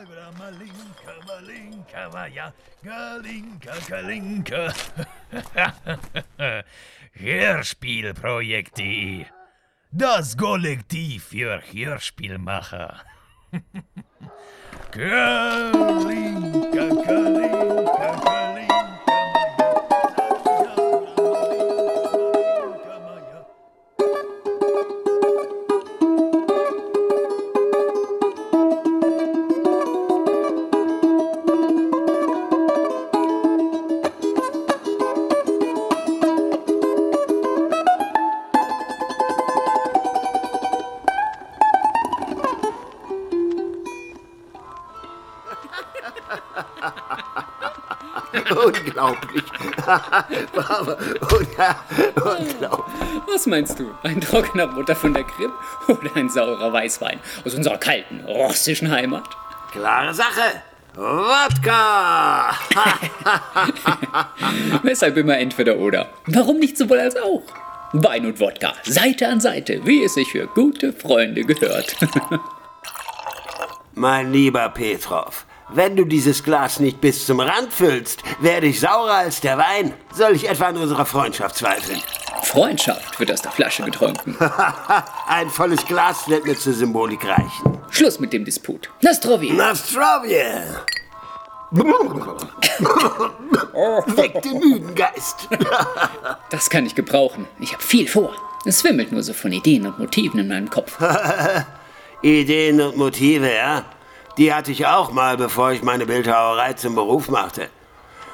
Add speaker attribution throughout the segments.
Speaker 1: Malinka, Malinka, Maja, Galinka, Galinka. Hörspielprojekt.de Das Kollektiv für Hörspielmacher. Galinka,
Speaker 2: Unglaublich. Unglaublich.
Speaker 3: Was meinst du? Ein trockener Butter von der Kripp oder ein saurer Weißwein aus unserer kalten russischen Heimat?
Speaker 2: Klare Sache. Wodka!
Speaker 3: Weshalb immer entweder oder? Warum nicht sowohl als auch? Wein und Wodka, Seite an Seite, wie es sich für gute Freunde gehört.
Speaker 2: mein lieber Petrov, wenn du dieses Glas nicht bis zum Rand füllst, werde ich saurer als der Wein. Soll ich etwa an unserer Freundschaft zweifeln?
Speaker 3: Freundschaft wird aus der Flasche getrunken.
Speaker 2: Ein volles Glas wird mir zur Symbolik reichen.
Speaker 3: Schluss mit dem Disput. Nastrovie!
Speaker 2: Nastrovie! Weck den müden Geist.
Speaker 3: das kann ich gebrauchen. Ich habe viel vor. Es wimmelt nur so von Ideen und Motiven in meinem Kopf.
Speaker 2: Ideen und Motive, ja? Die hatte ich auch mal, bevor ich meine Bildhauerei zum Beruf machte.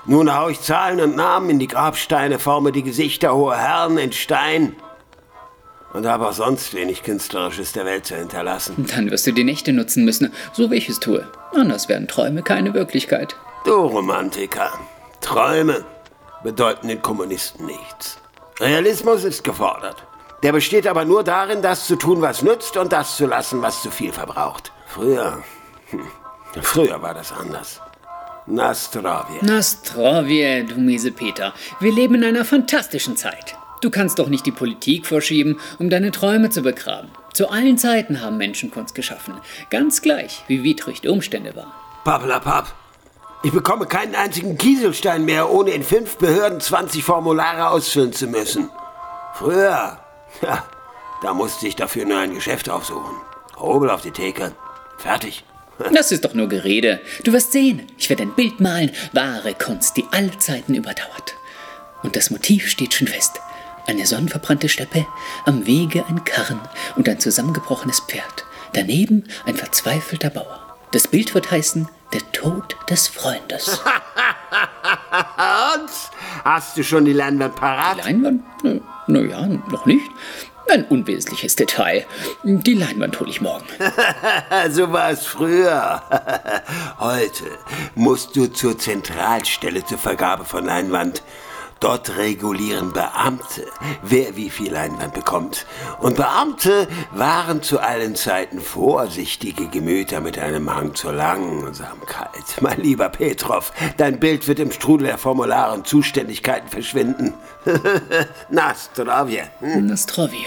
Speaker 2: Nun hau ich Zahlen und Namen in die Grabsteine, forme die Gesichter hoher Herren in Stein und habe auch sonst wenig Künstlerisches der Welt zu hinterlassen.
Speaker 3: Dann wirst du die Nächte nutzen müssen, so wie ich es tue. Anders werden Träume keine Wirklichkeit.
Speaker 2: Du Romantiker, Träume bedeuten den Kommunisten nichts. Realismus ist gefordert. Der besteht aber nur darin, das zu tun, was nützt und das zu lassen, was zu viel verbraucht. Früher hm. Früher war das anders. Nastrovje.
Speaker 3: Nastrovje, du miese Peter. Wir leben in einer fantastischen Zeit. Du kannst doch nicht die Politik vorschieben, um deine Träume zu begraben. Zu allen Zeiten haben Menschen Kunst geschaffen. Ganz gleich, wie widrig die Umstände waren.
Speaker 2: Pappelapapp. Ich bekomme keinen einzigen Kieselstein mehr, ohne in fünf Behörden 20 Formulare ausfüllen zu müssen. Früher, ja, da musste ich dafür nur ein Geschäft aufsuchen. Hobel auf die Theke. Fertig.
Speaker 3: Das ist doch nur Gerede. Du wirst sehen, ich werde ein Bild malen, wahre Kunst, die alle Zeiten überdauert. Und das Motiv steht schon fest. Eine sonnenverbrannte Steppe, am Wege ein Karren und ein zusammengebrochenes Pferd. Daneben ein verzweifelter Bauer. Das Bild wird heißen Der Tod des Freundes.
Speaker 2: und? Hast du schon die Leinwand parat?
Speaker 3: Die Leinwand? Naja, noch nicht. Ein unwesentliches Detail. Die Leinwand hole ich morgen.
Speaker 2: so war es früher. Heute musst du zur Zentralstelle zur Vergabe von Leinwand. Dort regulieren Beamte, wer wie viel Leinwand bekommt. Und Beamte waren zu allen Zeiten vorsichtige Gemüter mit einem Hang zur Langsamkeit. Mein lieber Petrov, dein Bild wird im Strudel der Formulare und Zuständigkeiten verschwinden. Nastrovje.
Speaker 3: Hm? Nastrovje.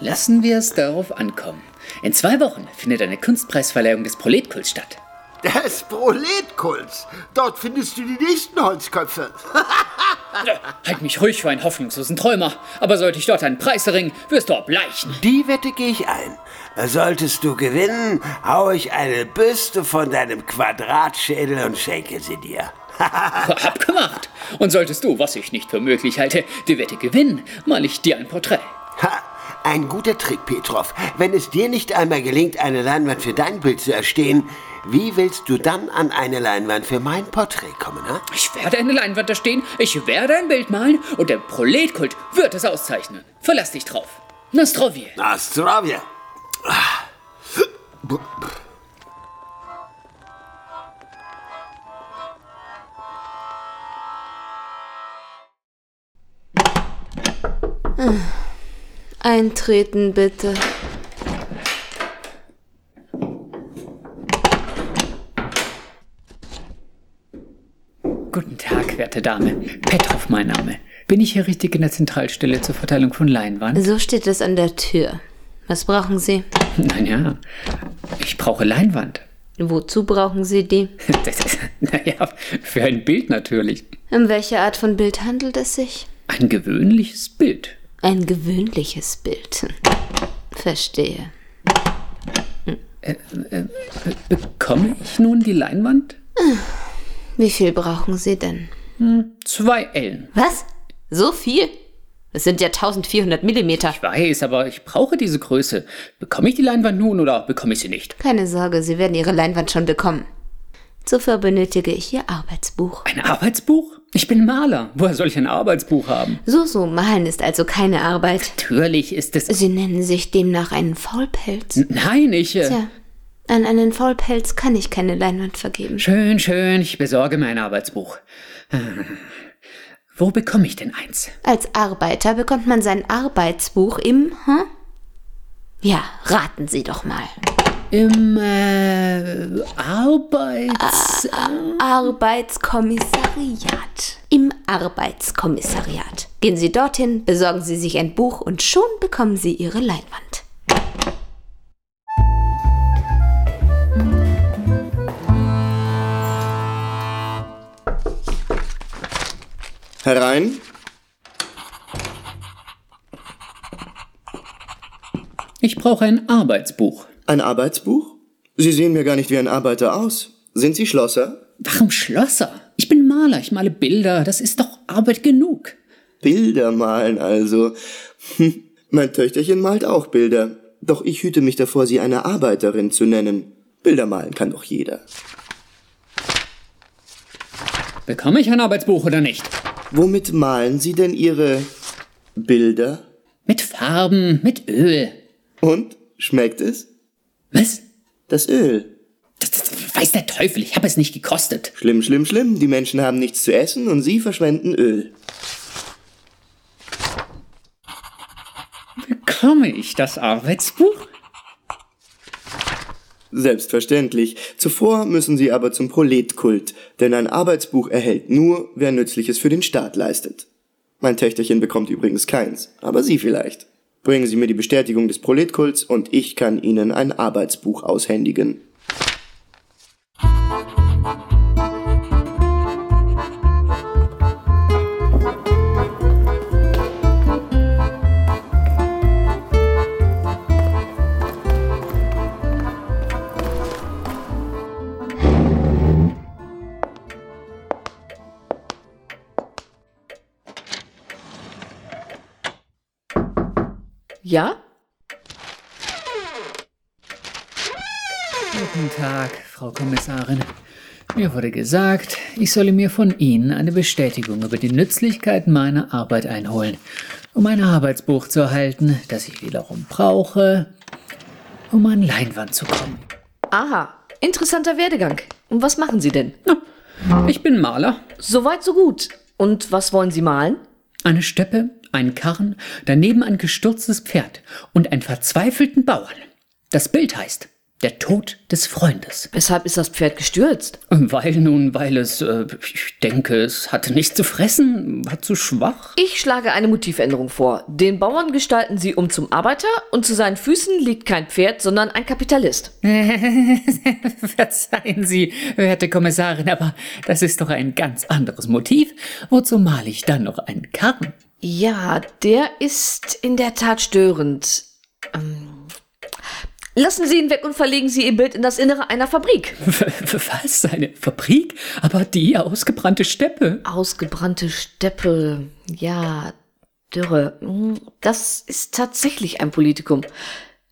Speaker 3: Lassen wir es darauf ankommen. In zwei Wochen findet eine Kunstpreisverleihung des Proletkults statt.
Speaker 2: Des Proletkults? Dort findest du die nächsten Holzköpfe.
Speaker 3: halt mich ruhig für einen hoffnungslosen Träumer. Aber sollte ich dort einen Preis erringen, wirst du erbleichen.
Speaker 2: Die Wette gehe ich ein. Solltest du gewinnen, hau ich eine Büste von deinem Quadratschädel und schenke sie dir.
Speaker 3: Abgemacht. Und solltest du, was ich nicht für möglich halte, die Wette gewinnen, mal ich dir ein Porträt.
Speaker 2: Ha, ein guter Trick, Petrov. Wenn es dir nicht einmal gelingt, eine Leinwand für dein Bild zu erstehen, wie willst du dann an eine Leinwand für mein Porträt kommen, ha?
Speaker 3: Ich werde eine Leinwand erstehen, ich werde ein Bild malen und der Proletkult wird es auszeichnen. Verlass dich drauf. Nastrovje.
Speaker 2: Nastrovje.
Speaker 4: Eintreten bitte.
Speaker 3: Guten Werte Dame. Petrov mein Name. Bin ich hier richtig in der Zentralstelle zur Verteilung von Leinwand?
Speaker 4: So steht es an der Tür. Was brauchen Sie?
Speaker 3: Naja, ich brauche Leinwand.
Speaker 4: Wozu brauchen Sie die?
Speaker 3: naja, für ein Bild natürlich.
Speaker 4: Um welche Art von Bild handelt es sich?
Speaker 3: Ein gewöhnliches Bild.
Speaker 4: Ein gewöhnliches Bild. Verstehe.
Speaker 3: Bekomme ich nun die Leinwand?
Speaker 4: Wie viel brauchen Sie denn?
Speaker 3: Zwei Ellen.
Speaker 4: Was? So viel? Das sind ja 1400 Millimeter.
Speaker 3: Ich weiß, aber ich brauche diese Größe. Bekomme ich die Leinwand nun oder bekomme ich sie nicht?
Speaker 4: Keine Sorge, Sie werden Ihre Leinwand schon bekommen. Zuvor benötige ich Ihr Arbeitsbuch.
Speaker 3: Ein Arbeitsbuch? Ich bin Maler. Woher soll ich ein Arbeitsbuch haben?
Speaker 4: So, so, malen ist also keine Arbeit.
Speaker 3: Natürlich ist es.
Speaker 4: Sie nennen sich demnach einen Faulpelz.
Speaker 3: Nein, ich. Äh,
Speaker 4: Tja, an einen Faulpelz kann ich keine Leinwand vergeben.
Speaker 3: Schön, schön, ich besorge mein Arbeitsbuch. Äh, Wo bekomme ich denn eins?
Speaker 4: Als Arbeiter bekommt man sein Arbeitsbuch im, hm? Ja, raten Sie doch mal.
Speaker 3: Im äh, Arbeits.
Speaker 4: Arbeitskommissariat. Im Arbeitskommissariat. Gehen Sie dorthin, besorgen Sie sich ein Buch und schon bekommen Sie Ihre Leinwand.
Speaker 5: Herein.
Speaker 3: Ich brauche ein Arbeitsbuch.
Speaker 5: Ein Arbeitsbuch? Sie sehen mir gar nicht wie ein Arbeiter aus. Sind Sie Schlosser?
Speaker 3: Warum Schlosser? Ich bin Maler, ich male Bilder, das ist doch Arbeit genug.
Speaker 5: Bilder malen also. Hm, mein Töchterchen malt auch Bilder. Doch ich hüte mich davor, sie eine Arbeiterin zu nennen. Bilder malen kann doch jeder.
Speaker 3: Bekomme ich ein Arbeitsbuch oder nicht?
Speaker 5: Womit malen Sie denn Ihre Bilder?
Speaker 3: Mit Farben, mit Öl.
Speaker 5: Und? Schmeckt es?
Speaker 3: Was?
Speaker 5: Das Öl.
Speaker 3: Das, das weiß der Teufel, ich habe es nicht gekostet.
Speaker 5: Schlimm, schlimm, schlimm. Die Menschen haben nichts zu essen und Sie verschwenden Öl.
Speaker 3: Bekomme ich das Arbeitsbuch?
Speaker 5: Selbstverständlich. Zuvor müssen Sie aber zum Proletkult, denn ein Arbeitsbuch erhält nur, wer Nützliches für den Staat leistet. Mein Töchterchen bekommt übrigens keins, aber Sie vielleicht. Bringen Sie mir die Bestätigung des Proletkults und ich kann Ihnen ein Arbeitsbuch aushändigen.
Speaker 6: Ja?
Speaker 3: Guten Tag, Frau Kommissarin. Mir wurde gesagt, ich solle mir von Ihnen eine Bestätigung über die Nützlichkeit meiner Arbeit einholen, um ein Arbeitsbuch zu erhalten, das ich wiederum brauche, um an Leinwand zu kommen.
Speaker 6: Aha, interessanter Werdegang. Und was machen Sie denn?
Speaker 3: Ich bin Maler.
Speaker 6: Soweit, so gut. Und was wollen Sie malen?
Speaker 3: Eine Steppe, einen Karren, daneben ein gestürztes Pferd und einen verzweifelten Bauern. Das Bild heißt Der Tod des Freundes.
Speaker 6: Weshalb ist das Pferd gestürzt?
Speaker 3: Weil nun, weil es, äh, ich denke, es hatte nichts zu fressen, war zu schwach.
Speaker 6: Ich schlage eine Motivänderung vor. Den Bauern gestalten Sie um zum Arbeiter und zu seinen Füßen liegt kein Pferd, sondern ein Kapitalist.
Speaker 3: Verzeihen Sie, werte Kommissarin, aber das ist doch ein ganz anderes Motiv. Wozu male ich dann noch einen Karren?
Speaker 6: Ja, der ist in der Tat störend. Ähm, lassen Sie ihn weg und verlegen Sie Ihr Bild in das Innere einer Fabrik.
Speaker 3: Was? Eine Fabrik? Aber die ausgebrannte Steppe.
Speaker 6: Ausgebrannte Steppe, ja, Dürre. Hm, Das ist tatsächlich ein Politikum.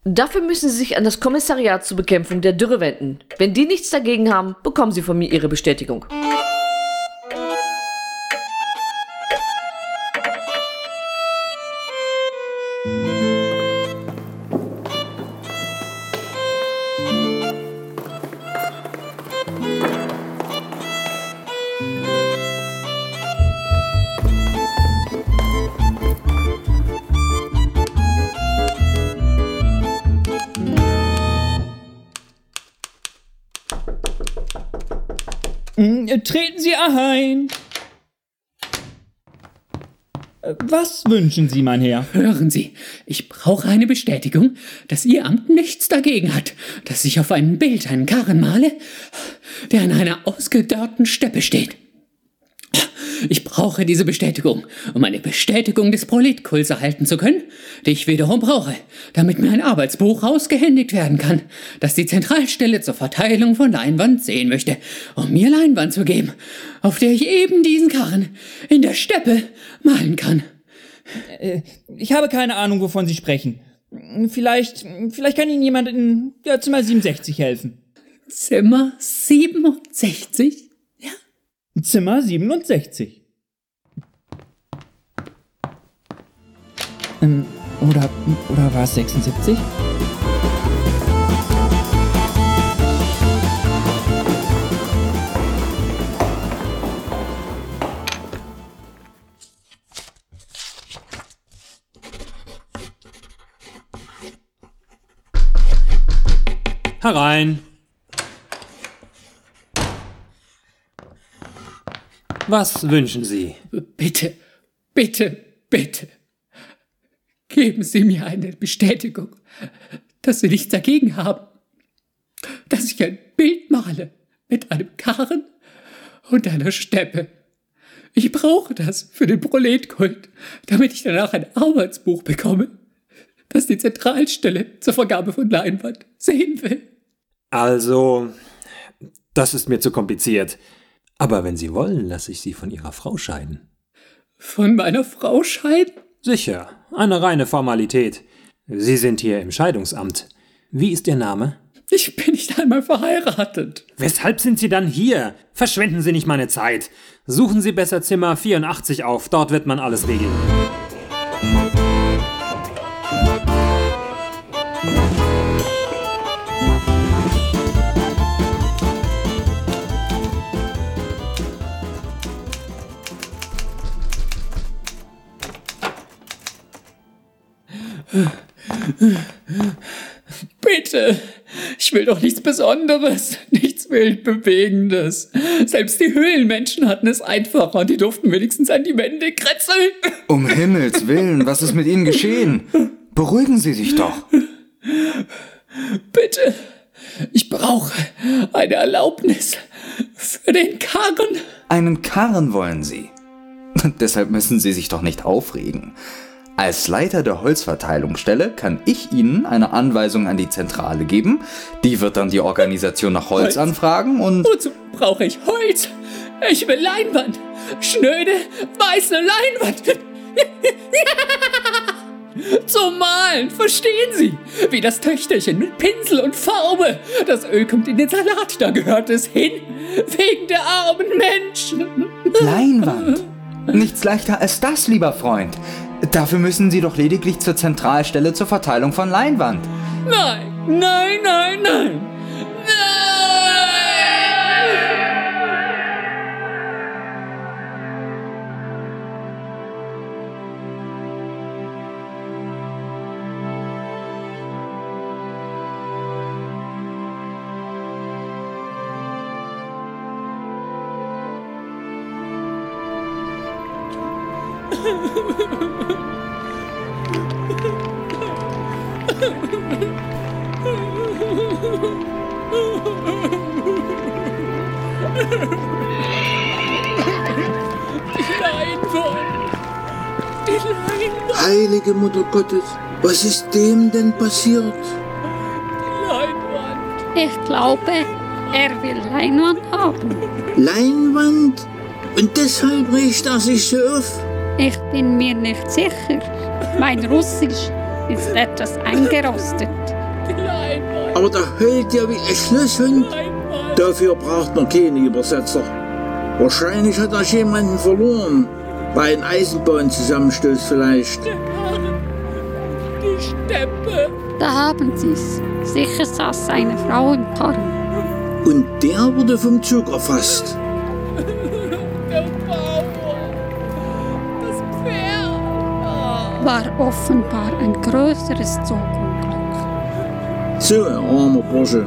Speaker 6: Dafür müssen Sie sich an das Kommissariat zur Bekämpfung der Dürre wenden. Wenn die nichts dagegen haben, bekommen Sie von mir Ihre Bestätigung.
Speaker 7: Treten Sie ein. Was wünschen Sie, mein Herr?
Speaker 3: Hören Sie, ich brauche eine Bestätigung, dass Ihr Amt nichts dagegen hat, dass ich auf einem Bild einen Karren male, der an einer ausgedörrten Steppe steht. Ich brauche diese Bestätigung, um eine Bestätigung des Politkults erhalten zu können, die ich wiederum brauche, damit mir ein Arbeitsbuch ausgehändigt werden kann, das die Zentralstelle zur Verteilung von Leinwand sehen möchte, um mir Leinwand zu geben, auf der ich eben diesen Karren in der Steppe malen kann.
Speaker 7: Äh, ich habe keine Ahnung, wovon Sie sprechen. Vielleicht, vielleicht kann Ihnen jemand in ja, Zimmer 67 helfen.
Speaker 3: Zimmer 67?
Speaker 7: Zimmer 67. Ähm, oder, oder war es 76?
Speaker 8: Herein. Was wünschen Sie?
Speaker 3: Bitte, bitte, bitte. Geben Sie mir eine Bestätigung, dass Sie nichts dagegen haben, dass ich ein Bild male mit einem Karren und einer Steppe. Ich brauche das für den Proletkult, damit ich danach ein Arbeitsbuch bekomme, das die Zentralstelle zur Vergabe von Leinwand sehen will.
Speaker 8: Also, das ist mir zu kompliziert. Aber wenn Sie wollen, lasse ich Sie von Ihrer Frau scheiden.
Speaker 3: Von meiner Frau scheiden?
Speaker 8: Sicher, eine reine Formalität. Sie sind hier im Scheidungsamt. Wie ist Ihr Name?
Speaker 3: Ich bin nicht einmal verheiratet.
Speaker 8: Weshalb sind Sie dann hier? Verschwenden Sie nicht meine Zeit. Suchen Sie besser Zimmer 84 auf, dort wird man alles regeln.
Speaker 3: Bitte, ich will doch nichts Besonderes, nichts Wildbewegendes. Selbst die Höhlenmenschen hatten es einfacher und die durften wenigstens an die Wände kretzeln.
Speaker 9: Um Himmels Willen, was ist mit Ihnen geschehen? Beruhigen Sie sich doch.
Speaker 3: Bitte, ich brauche eine Erlaubnis für den Karren.
Speaker 9: Einen Karren wollen Sie. Deshalb müssen Sie sich doch nicht aufregen. Als Leiter der Holzverteilungsstelle kann ich Ihnen eine Anweisung an die Zentrale geben. Die wird dann die Organisation nach Holz,
Speaker 3: Holz.
Speaker 9: anfragen und
Speaker 3: Wozu brauche ich Holz? Ich will Leinwand. Schnöde, weiße Leinwand. Zum Malen, verstehen Sie? Wie das Töchterchen mit Pinsel und Farbe. Das Öl kommt in den Salat, da gehört es hin. Wegen der armen Menschen.
Speaker 9: Leinwand. Nichts leichter als das, lieber Freund. Dafür müssen Sie doch lediglich zur Zentralstelle zur Verteilung von Leinwand.
Speaker 3: Nein, nein, nein, nein. Die Leinwand. Die Leinwand.
Speaker 10: Heilige Mutter Gottes, was ist dem denn passiert?
Speaker 3: Leinwand.
Speaker 11: Ich glaube, er will Leinwand haben.
Speaker 10: Leinwand? Und deshalb riecht er sich so auf?
Speaker 11: Ich bin mir nicht sicher. Mein Russisch ist etwas eingerostet.
Speaker 3: Die Leinwand.
Speaker 10: Aber der heult ja wie ein Schlosshund. Dafür braucht man keinen Übersetzer. Wahrscheinlich hat er jemanden verloren. Bei einem Eisenbahnzusammenstoß vielleicht.
Speaker 3: Die Steppe.
Speaker 11: Da haben sie's. Sicher saß eine Frau im Karren.
Speaker 10: Und der wurde vom Zug erfasst.
Speaker 3: Der Bauer. Das Pferd.
Speaker 11: War offenbar ein größeres Zugunglück.
Speaker 10: So armer Bursche.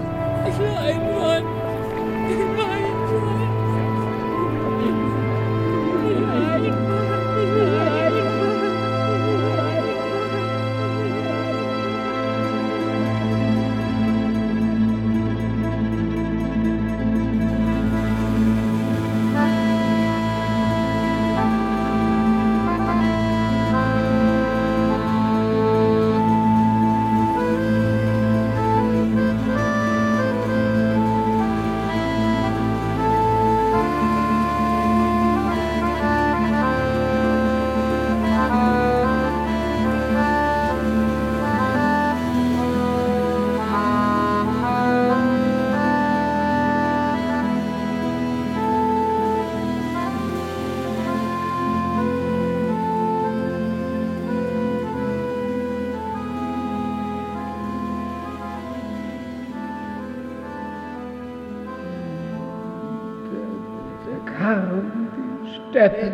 Speaker 3: Steppe.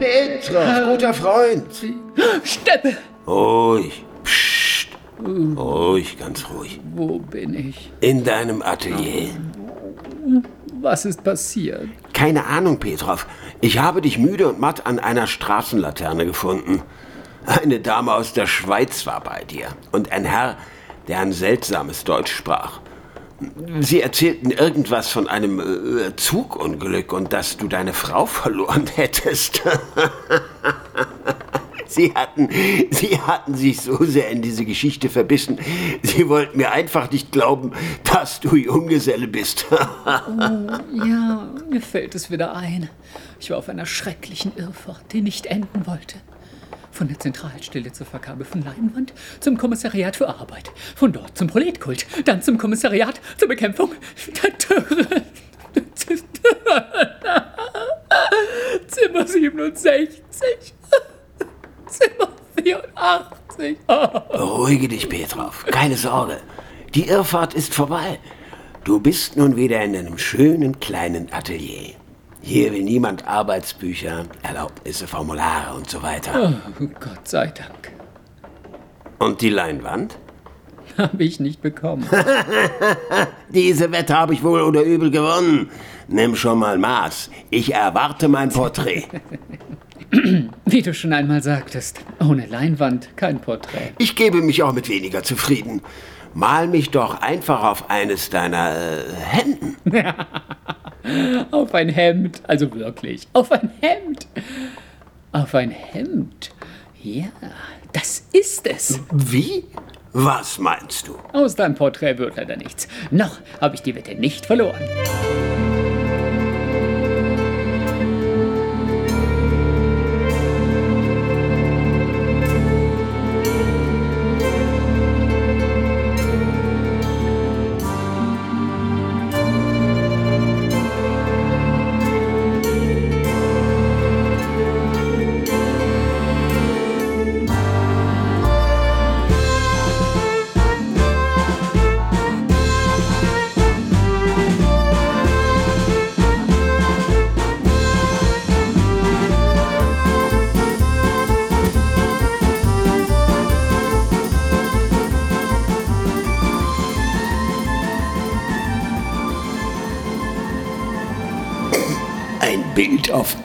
Speaker 2: Petrov, guter Freund.
Speaker 3: Steppe!
Speaker 2: Ruhig. Psst. Ruhig, ganz ruhig.
Speaker 3: Wo bin ich?
Speaker 2: In deinem Atelier.
Speaker 3: Was ist passiert?
Speaker 2: Keine Ahnung, Petrov. Ich habe dich müde und matt an einer Straßenlaterne gefunden. Eine Dame aus der Schweiz war bei dir und ein Herr, der ein seltsames Deutsch sprach. Sie erzählten irgendwas von einem äh, Zugunglück und dass du deine Frau verloren hättest. Sie hatten, sie hatten sich so sehr in diese Geschichte verbissen. Sie wollten mir einfach nicht glauben, dass du Junggeselle bist.
Speaker 3: Oh, ja, mir fällt es wieder ein. Ich war auf einer schrecklichen Irrfahrt, die nicht enden wollte. Von der Zentralstelle zur Vergabe von Leinwand zum Kommissariat für Arbeit. Von dort zum Proletkult, dann zum Kommissariat zur Bekämpfung der Dürre. Zimmer 67. Zimmer 84.
Speaker 2: Beruhige dich, Petrov. Keine Sorge. Die Irrfahrt ist vorbei. Du bist nun wieder in einem schönen kleinen Atelier. Hier will niemand Arbeitsbücher, Erlaubnisse, Formulare und so weiter.
Speaker 3: Oh, Gott sei Dank.
Speaker 2: Und die Leinwand?
Speaker 3: Habe ich nicht bekommen.
Speaker 2: Diese Wette habe ich wohl oder übel gewonnen. Nimm schon mal Maß. Ich erwarte mein Porträt.
Speaker 3: Wie du schon einmal sagtest, ohne Leinwand kein Porträt.
Speaker 2: Ich gebe mich auch mit weniger zufrieden. Mal mich doch einfach auf eines deiner äh, Hemden.
Speaker 3: Auf ein Hemd, also wirklich, auf ein Hemd. Auf ein Hemd. Ja, das ist es.
Speaker 2: Wie? Was meinst du?
Speaker 3: Aus deinem Porträt wird leider nichts. Noch habe ich die Wette nicht verloren.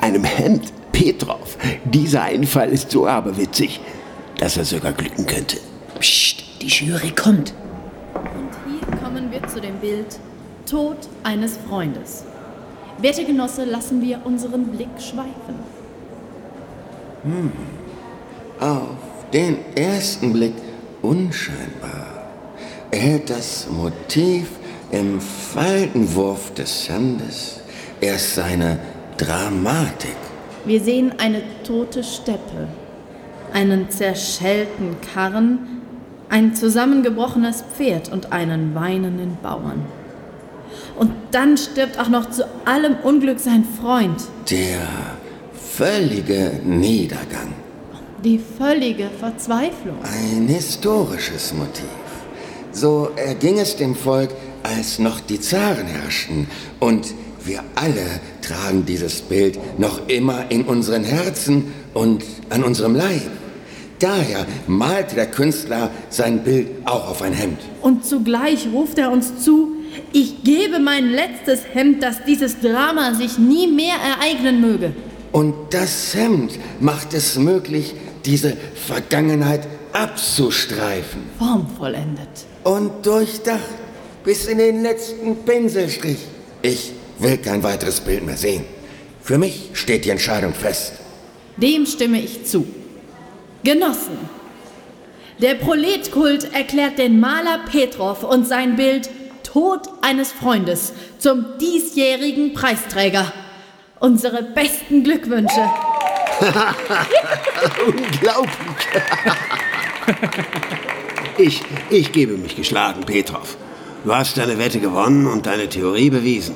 Speaker 2: Einem Hemd. Petrov. Dieser Einfall ist so aberwitzig, dass er sogar glücken könnte.
Speaker 3: Psst, die Jury kommt.
Speaker 12: Hier kommen wir zu dem Bild Tod eines Freundes. Werte Genosse, lassen wir unseren Blick schweifen.
Speaker 13: Hm. Auf den ersten Blick unscheinbar. Erhält das Motiv im Faltenwurf des Sandes erst seine Dramatik.
Speaker 12: Wir sehen eine tote Steppe, einen zerschellten Karren, ein zusammengebrochenes Pferd und einen weinenden Bauern. Und dann stirbt auch noch zu allem Unglück sein Freund.
Speaker 13: Der völlige Niedergang.
Speaker 12: Die völlige Verzweiflung.
Speaker 13: Ein historisches Motiv. So erging es dem Volk, als noch die Zaren herrschten. Und wir alle tragen dieses Bild noch immer in unseren Herzen und an unserem Leib. Daher malte der Künstler sein Bild auch auf ein Hemd.
Speaker 12: Und zugleich ruft er uns zu, ich gebe mein letztes Hemd, dass dieses Drama sich nie mehr ereignen möge.
Speaker 13: Und das Hemd macht es möglich, diese Vergangenheit abzustreifen.
Speaker 12: Formvollendet.
Speaker 13: Und durchdacht bis in den letzten Pinselstrich. Ich will kein weiteres Bild mehr sehen. Für mich steht die Entscheidung fest.
Speaker 12: Dem stimme ich zu. Genossen, der Proletkult erklärt den Maler Petrov und sein Bild Tod eines Freundes zum diesjährigen Preisträger. Unsere besten Glückwünsche.
Speaker 2: Unglaublich. ich, ich gebe mich geschlagen, Petrov. Du hast deine Wette gewonnen und deine Theorie bewiesen.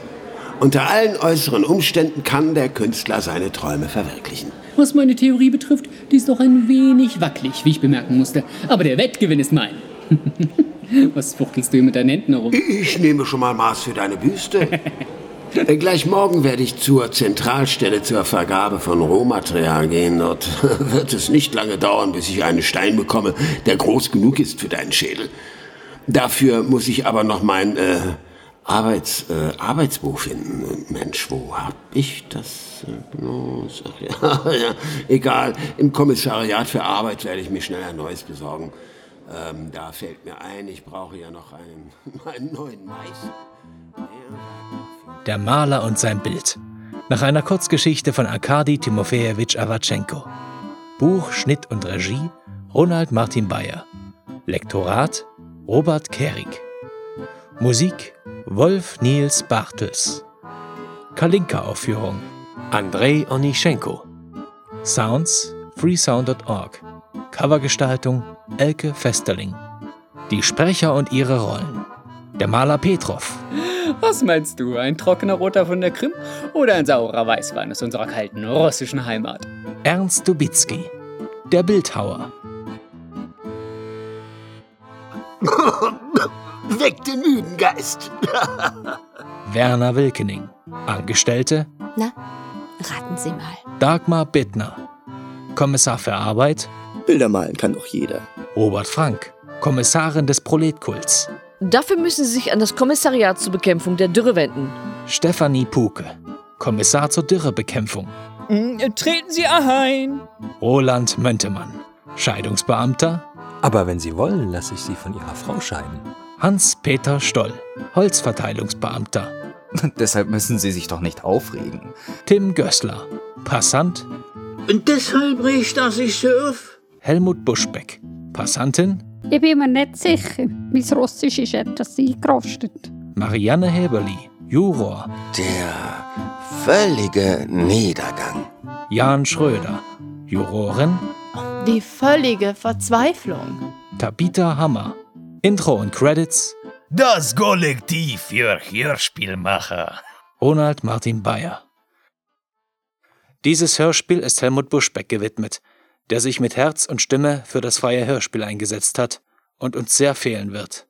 Speaker 2: Unter allen äußeren Umständen kann der Künstler seine Träume verwirklichen.
Speaker 3: Was meine Theorie betrifft, die ist doch ein wenig wackelig, wie ich bemerken musste. Aber der Wettgewinn ist mein. Was fuchtelst du hier mit deinen Händen herum?
Speaker 2: Ich nehme schon mal Maß für deine Büste. Gleich morgen werde ich zur Zentralstelle zur Vergabe von Rohmaterial gehen. Dort wird es nicht lange dauern, bis ich einen Stein bekomme, der groß genug ist für deinen Schädel. Dafür muss ich aber noch mein äh, Arbeits, äh, Arbeitsbuch finden. Mensch, wo hab ich das äh, bloß? Ach ja, ja, egal. Im Kommissariat für Arbeit werde ich mir schnell ein neues besorgen. Ähm, da fällt mir ein, ich brauche ja noch einen, einen neuen Meister.
Speaker 14: Der Maler und sein Bild. Nach einer Kurzgeschichte von Arkadi Timofejewitsch Awatschenko. Buch, Schnitt und Regie Ronald Martin Bayer. Lektorat Robert Kerig. Musik Wolf Niels Bartels. Kalinka-Aufführung Andrei Onischenko. Sounds freesound.org. Covergestaltung Elke Festerling. Die Sprecher und ihre Rollen. Der Maler Petrov,
Speaker 15: Was meinst du, ein trockener Roter von der Krim oder ein saurer Weißwein aus unserer kalten russischen Heimat?
Speaker 14: Ernst Dubitzky, der Bildhauer,
Speaker 2: Weck den müden Geist.
Speaker 14: Werner Wilkening, Angestellte
Speaker 4: Na, raten Sie mal.
Speaker 14: Dagmar Bittner, Kommissar für Arbeit
Speaker 5: Bilder malen kann doch jeder.
Speaker 14: Robert Frank, Kommissarin des Proletkults,
Speaker 6: Dafür müssen Sie sich an das Kommissariat zur Bekämpfung der Dürre wenden.
Speaker 14: Stefanie Puke, Kommissar zur Dürrebekämpfung,
Speaker 7: Mm, Treten Sie ein!
Speaker 14: Roland Möntemann, Scheidungsbeamter,
Speaker 8: Aber wenn Sie wollen, lasse ich Sie von Ihrer Frau scheiden.
Speaker 14: Hans-Peter Stoll, Holzverteilungsbeamter,
Speaker 9: Deshalb müssen Sie sich doch nicht aufregen.
Speaker 14: Tim Gößler, Passant,
Speaker 10: Und deshalb riecht er sich so auf.
Speaker 14: Helmut Buschbeck, Passantin,
Speaker 11: Ich bin mir nicht sicher. Mein Russisch ist etwas eingerostet.
Speaker 14: Marianne Heberli, Juror,
Speaker 13: Der völlige Niedergang.
Speaker 14: Jan Schröder, Jurorin,
Speaker 12: Die völlige Verzweiflung.
Speaker 14: Tabitha Hammer, Intro und Credits,
Speaker 1: Das Kollektiv für Hörspielmacher.
Speaker 14: Ronald Martin Bayer. Dieses Hörspiel ist Helmut Buschbeck gewidmet, der sich mit Herz und Stimme für das freie Hörspiel eingesetzt hat und uns sehr fehlen wird.